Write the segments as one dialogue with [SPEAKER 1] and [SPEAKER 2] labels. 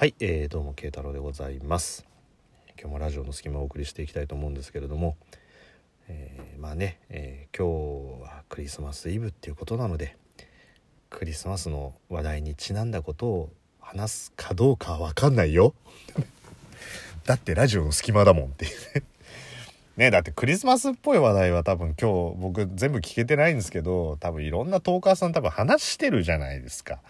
[SPEAKER 1] はい、えー、どうも慶太郎でございます。今日もラジオの隙間をお送りしていきたいと思うんですけれども、えー、まあね、えー、今日はクリスマスイブっていうことなのでクリスマスの話題にちなんだことを話すかどうかは分かんないよ。だってラジオの隙間だもんっていうね だってクリスマスっぽい話題は多分今日僕全部聞けてないんですけど多分いろんなトーカーさん多分話してるじゃないですか。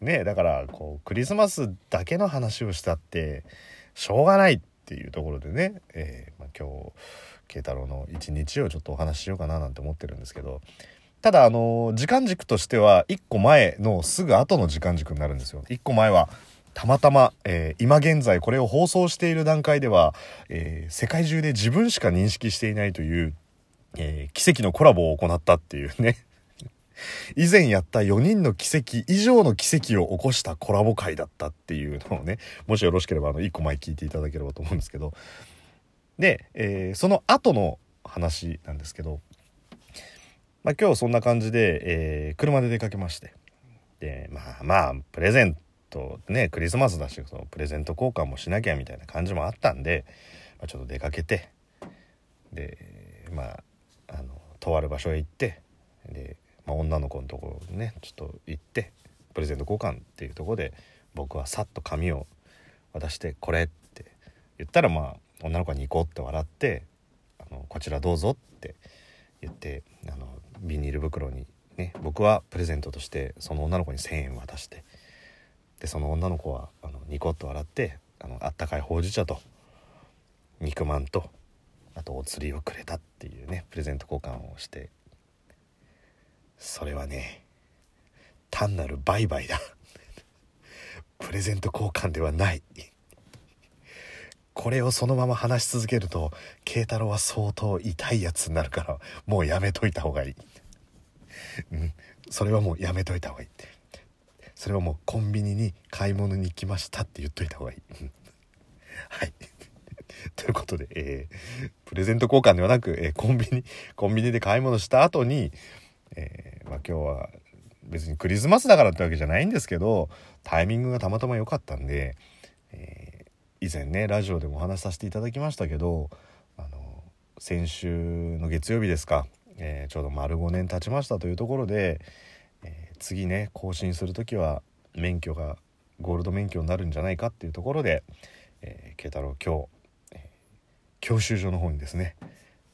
[SPEAKER 1] ねだからこうクリスマスだけの話をしたってしょうがないっていうところでね、えー、まあ、今日慶太郎の一日をちょっとお話ししようかななんて思ってるんですけどただあの時間軸としては1個前のすぐ後の時間軸になるんですよ。1個前はたまたま、えー、今現在これを放送している段階では、えー、世界中で自分しか認識していないという、えー、奇跡のコラボを行ったっていうね以前やった4人の奇跡以上の奇跡を起こしたコラボ会だったっていうのをね もしよろしければあの1個前聞いていただければと思うんですけど。で、えー、その後の話なんですけど、まあ、今日そんな感じで、えー、車で出かけまして。でまあまあプレゼントねクリスマスだしそのプレゼント交換もしなきゃみたいな感じもあったんで、まあ、ちょっと出かけて。でまああのとある場所へ行ってでまあ、女の子のところにねちょっと行ってプレゼント交換っていうとこで僕はさっと紙を渡して「これ」って言ったらまあ女の子はニコって笑って「あのこちらどうぞ」って言ってあのビニール袋にね僕はプレゼントとしてその女の子に1,000円渡してでその女の子はあのニコッと笑ってあのあったかいほうじ茶と肉まんとあとお釣りをくれたっていうねプレゼント交換をしてそれはね単なる売買だ。プレゼント交換ではない。これをそのまま話し続けると慶太郎は相当痛いやつになるからもうやめといた方がいい。うん。それはもうやめといた方がいい。それはもうコンビニに買い物に行きましたって言っといた方がいい。はい。ということで、えー、プレゼント交換ではなく、えー、コンビニコンビニで買い物した後にえー、まあ、今日は別にクリスマスだからってわけじゃないんですけどタイミングがたまたま良かったんで、えー、以前ねラジオでもお話しさせていただきましたけどあの先週の月曜日ですか、えー、ちょうど丸5年経ちましたというところで、え次ね更新する時は免許がゴールド免許になるんじゃないかっていうところで、え慶太郎今日、え教習所の方にですね、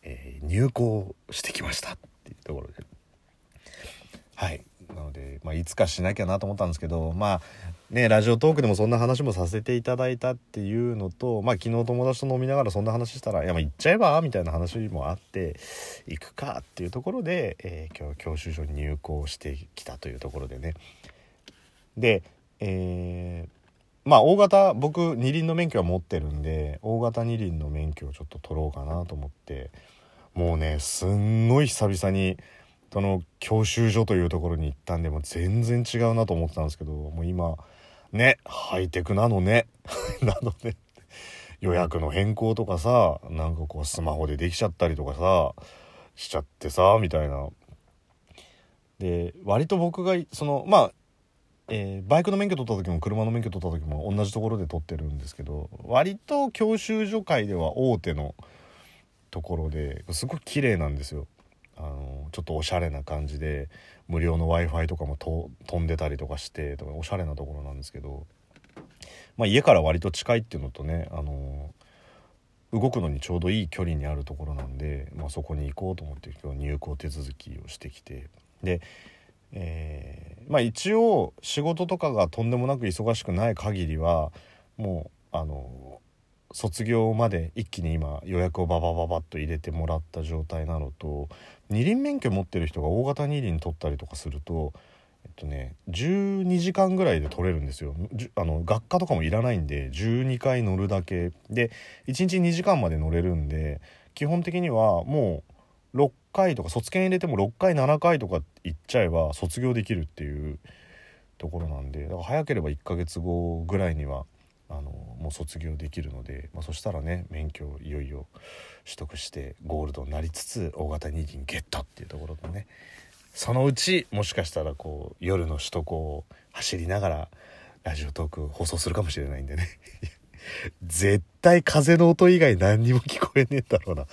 [SPEAKER 1] え入校してきましたっていうところで。はいなので、まあ、いつかしなきゃなと思ったんですけどまあねラジオトークでもそんな話もさせていただいたっていうのと、まあ、昨日友達と飲みながらそんな話したら「いやまあ行っちゃえば?」みたいな話もあって行くかっていうところで、えー、今日教習所に入校してきたというところでねでえー、まあ大型僕二輪の免許は持ってるんで大型二輪の免許をちょっと取ろうかなと思ってもうねすんごい久々にその教習所というところに行ったんでも全然違うなと思ってたんですけどもう今ねハイテクなのね なので予約の変更とかさなんかこうスマホでできちゃったりとかさしちゃってさみたいな。で割と僕がそのまあえー、バイクの免許取った時も車の免許取った時も同じところで取ってるんですけど割と教習所界では大手のところですごい綺麗なんですよあのちょっとおしゃれな感じで無料の w i f i とかも飛んでたりとかしてとかおしゃれなところなんですけど、まあ、家から割と近いっていうのとねあの動くのにちょうどいい距離にあるところなんで、まあ、そこに行こうと思って今日入校手続きをしてきて。で、えー、まあ、一応仕事とかがとんでもなく忙しくない限りはもうあの卒業まで一気に今予約をババババッと入れてもらった状態なのと二輪免許持ってる人が大型二輪取ったりとかするとえっとね12時間ぐらいで取れるんですよ。あの学科とかもいらないんで12回乗るだけ。で1日2時間まで乗れるんで基本的にはもう6回とか卒検入れても6回7回とか行っちゃえば卒業できるっていうところなんでだから早ければ1ヶ月後ぐらいにはあのもう卒業できるので、まあ、そしたらね免許をいよいよ取得してゴールドになりつつ大型二輪ゲットっていうところでねそのうちもしかしたらこう夜の首都高を走りながらラジオトーク放送するかもしれないんでね。絶対風の音以外何にも聞こえねえんだろうな。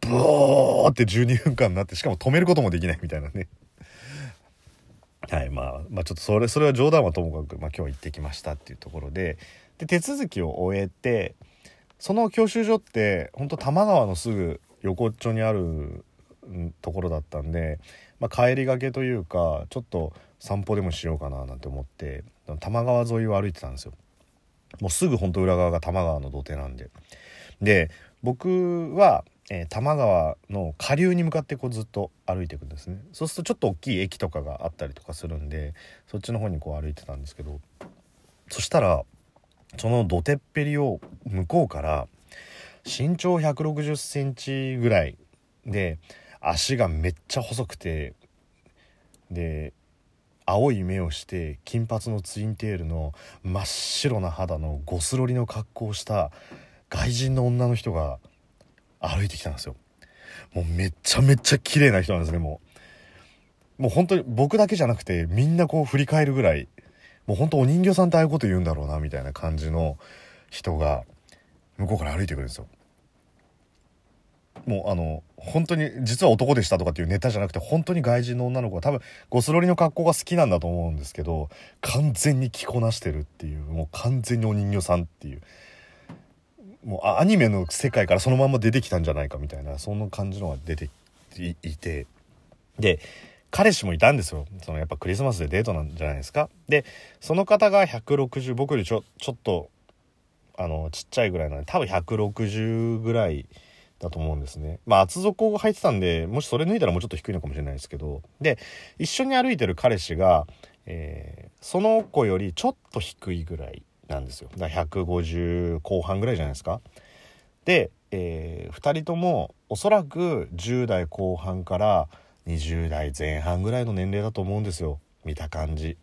[SPEAKER 1] ブーって12分間になってしかも止めることもできないみたいなね。はいまあ、まあちょっとそれそれは冗談はともかく、まあ、今日行ってきましたっていうところでで手続きを終えてその教習所って本当多摩川のすぐ横っちょにあるところだったんで、まあ、帰りがけというかちょっと散歩でもしようかななんて思って多摩川沿いを歩いてたんですよ。もうすぐ本当裏側が多摩川の土手なんで。で僕は、えー、多摩川の下流に向かってこうずっと歩いていくんですね。そうするとちょっと大きい駅とかがあったりとかするんでそっちの方にこう歩いてたんですけどそしたらその土手っぺりを向こうから身長1 6 0センチぐらいで足がめっちゃ細くてで青い目をして金髪のツインテールの真っ白な肌のゴスロリの格好をした外人の女の人が歩いてきたんですよ。もうめちゃめちゃ綺麗な人なんですねもう。もう本当に僕だけじゃなくてみんなこう振り返るぐらいもう本当お人形さんってああいうこと言うんだろうなみたいな感じの人が向こうから歩いてくるんですよ。もうあの本当に実は男でしたとかっていうネタじゃなくて本当に外人の女の子は多分ゴスロリの格好が好きなんだと思うんですけど完全に着こなしてるっていうもう完全にお人形さんっていう。もうアニメの世界からそのまま出てきたんじゃないかみたいなそんな感じのが出ていて。で彼氏もいたんですよ。そのやっぱクリスマスでデートなんじゃないですか。でその方が160僕よりちょちょっとあのちっちゃいぐらいなんで多分160ぐらいだと思うんですね。まあ厚底が入ってたんで、もしそれ脱いだらもうちょっと低いのかもしれないですけど、で、一緒に歩いてる彼氏が、えー、その子よりちょっと低いぐらいなんですよ。だから150後半ぐらいじゃないですか。で、えー、2人ともおそらく10代後半から20代前半ぐらいの年齢だと思うんですよ。見た感じ。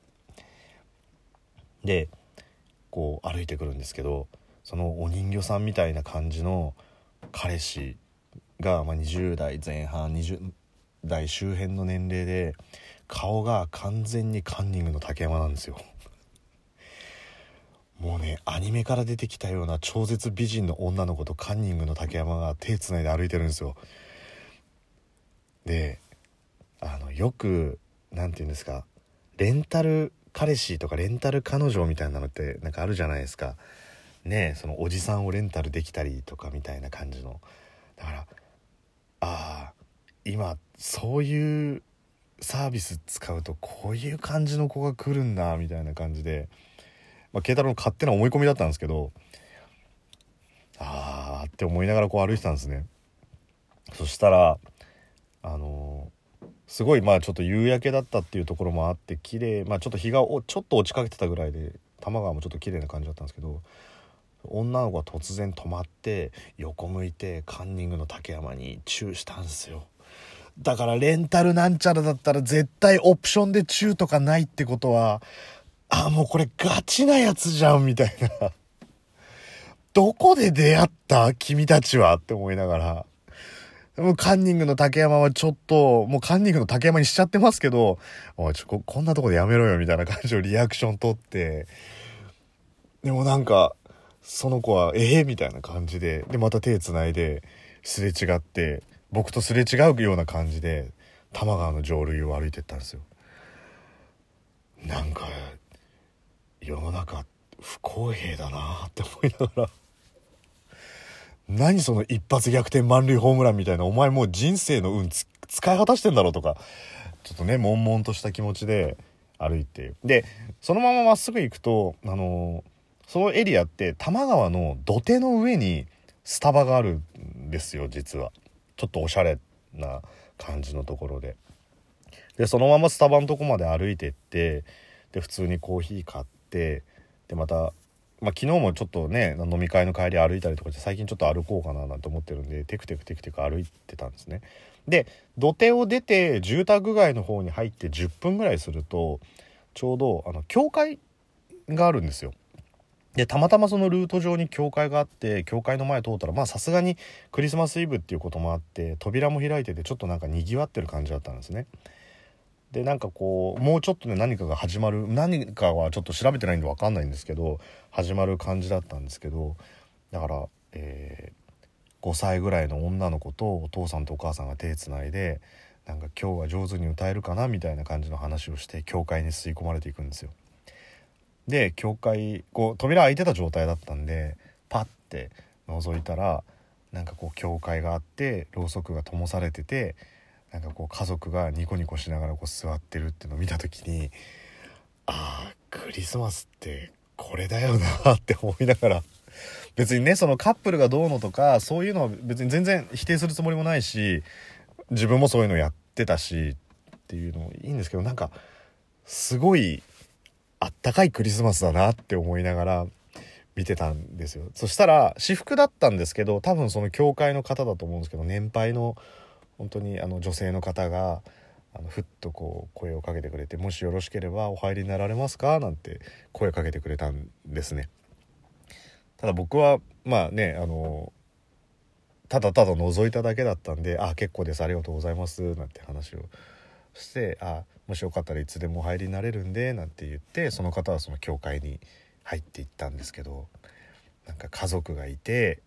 [SPEAKER 1] で、こう歩いてくるんですけど、そのお人形さんみたいな感じの彼氏が、まあ、20代前半20代周辺の年齢で顔が完全にカンニングの竹山なんですよアニメから出てきたような超絶美人の女の子とカンニングの竹山が手つないで歩いてるんですよ。であのよく何て言うんですかレンタル彼氏とかレンタル彼女みたいなのってなんかあるじゃないですか。ねそのおじさんをレンタルできたりとかみたいな感じの。だからああ今そういうサービス使うとこういう感じの子が来るんだみたいな感じで、まあ、慶太郎の勝手な思い込みだったんですけどああって思いながらこう歩いてたんですね。そしたらあのー、すごいまあちょっと夕焼けだったっていうところもあって綺麗まあちょっと日がちょっと落ちかけてたぐらいで多摩川もちょっと綺麗な感じだったんですけど女の子が突然止まって横向いてカンニングの竹山にチューしたんですよ。だからレンタルなんちゃらだったら絶対オプションでチューとかないってことはあもうこれガチなやつじゃんみたいな。どこで出会った君たちは？って思いながら。もうカンニングの竹山はちょっと、もうカンニングの竹山にしちゃってますけど、お、ちょ、ここんなとこでやめろよみたいな感じのリアクション取って、でもなんか、その子は「ええー、みたいな感じで。でまた手つないですれ違って僕とすれ違うような感じで多摩川の上流を歩いてったんですよ。なんか世の中不公平だなって思いながら。何その一発逆転満塁ホームランみたいなお前もう人生の運使い果たしてんだろうとか。ちょっとね悶々とした気持ちで歩いて。でそのまままっすぐ行くとあのそのエリアって多摩川の土手の上にスタバがあるんですよ実は。ちょっとおしゃれな感じのところで。でそのままスタバのとこまで歩いてってで普通にコーヒー買ってでまたまあ、昨日もちょっとね飲み会の帰り歩いたりとかして最近ちょっと歩こうかななんて思ってるんでテクテクテクテク歩いてたんですね。で土手を出て住宅街の方に入って10分ぐらいするとちょうどあの教会があるんですよ。でたまたまそのルート上に教会があって教会の前通ったらまあさすがにクリスマスイブっていうこともあって扉も開いててちょっとなんかにぎわってる感じだったんですね。でなんかこうもうちょっとね何かが始まる何かはちょっと調べてないんで分かんないんですけど始まる感じだったんですけどだから、えー、5歳ぐらいの女の子とお父さんとお母さんが手つないでなんか今日は上手に歌えるかなみたいな感じの話をして教会に吸い込まれていくんですよ。で教会こう扉開いてた状態だったんでパッて覗いたらなんかこう教会があってろうそくが灯されててなんかこう家族がニコニコしながらこう座ってるっていうのを見た時にああクリスマスってこれだよなって思いながら。別にねそのカップルがどうのとかそういうのは別に全然否定するつもりもないし自分もそういうのやってたしっていうのもいいんですけどなんかすごいあったかいクリスマスだなって思いながら見てたんですよ。そしたら私服だったんですけど多分その教会の方だと思うんですけど年配の本当にあの女性の方があのふっとこう声をかけてくれて「もしよろしければお入りになられますか?」なんて声かけてくれたんですね。ただ僕はまあねあのただただ覗いただけだったんで「あ結構ですありがとうございます」なんて話をして「あもしよかったらいつでもお入りになれるんで」なんて言ってその方はその教会に入っていったんですけどなんか家族がいて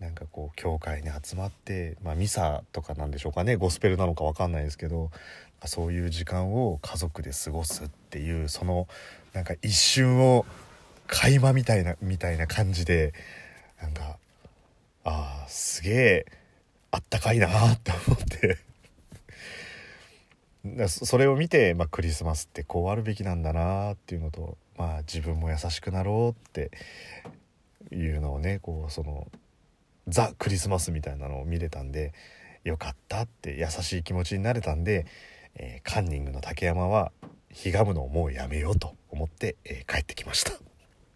[SPEAKER 1] なんかこう教会に集まって、まあ、ミサとかなんでしょうかねゴスペルなのか分かんないですけどそういう時間を家族で過ごすっていうそのなんか一瞬を垣間みたいなみたいな感じでなんかああすげえあったかいなって思って。それを見て、まあ、クリスマスってこうあるべきなんだなっていうのと、まあ、自分も優しくなろうっていうのをねこうそのザ・クリスマスみたいなのを見れたんでよかったって優しい気持ちになれたんで、えー、カンニングの竹山はひがむのをもうやめようと思って、えー、帰ってきました。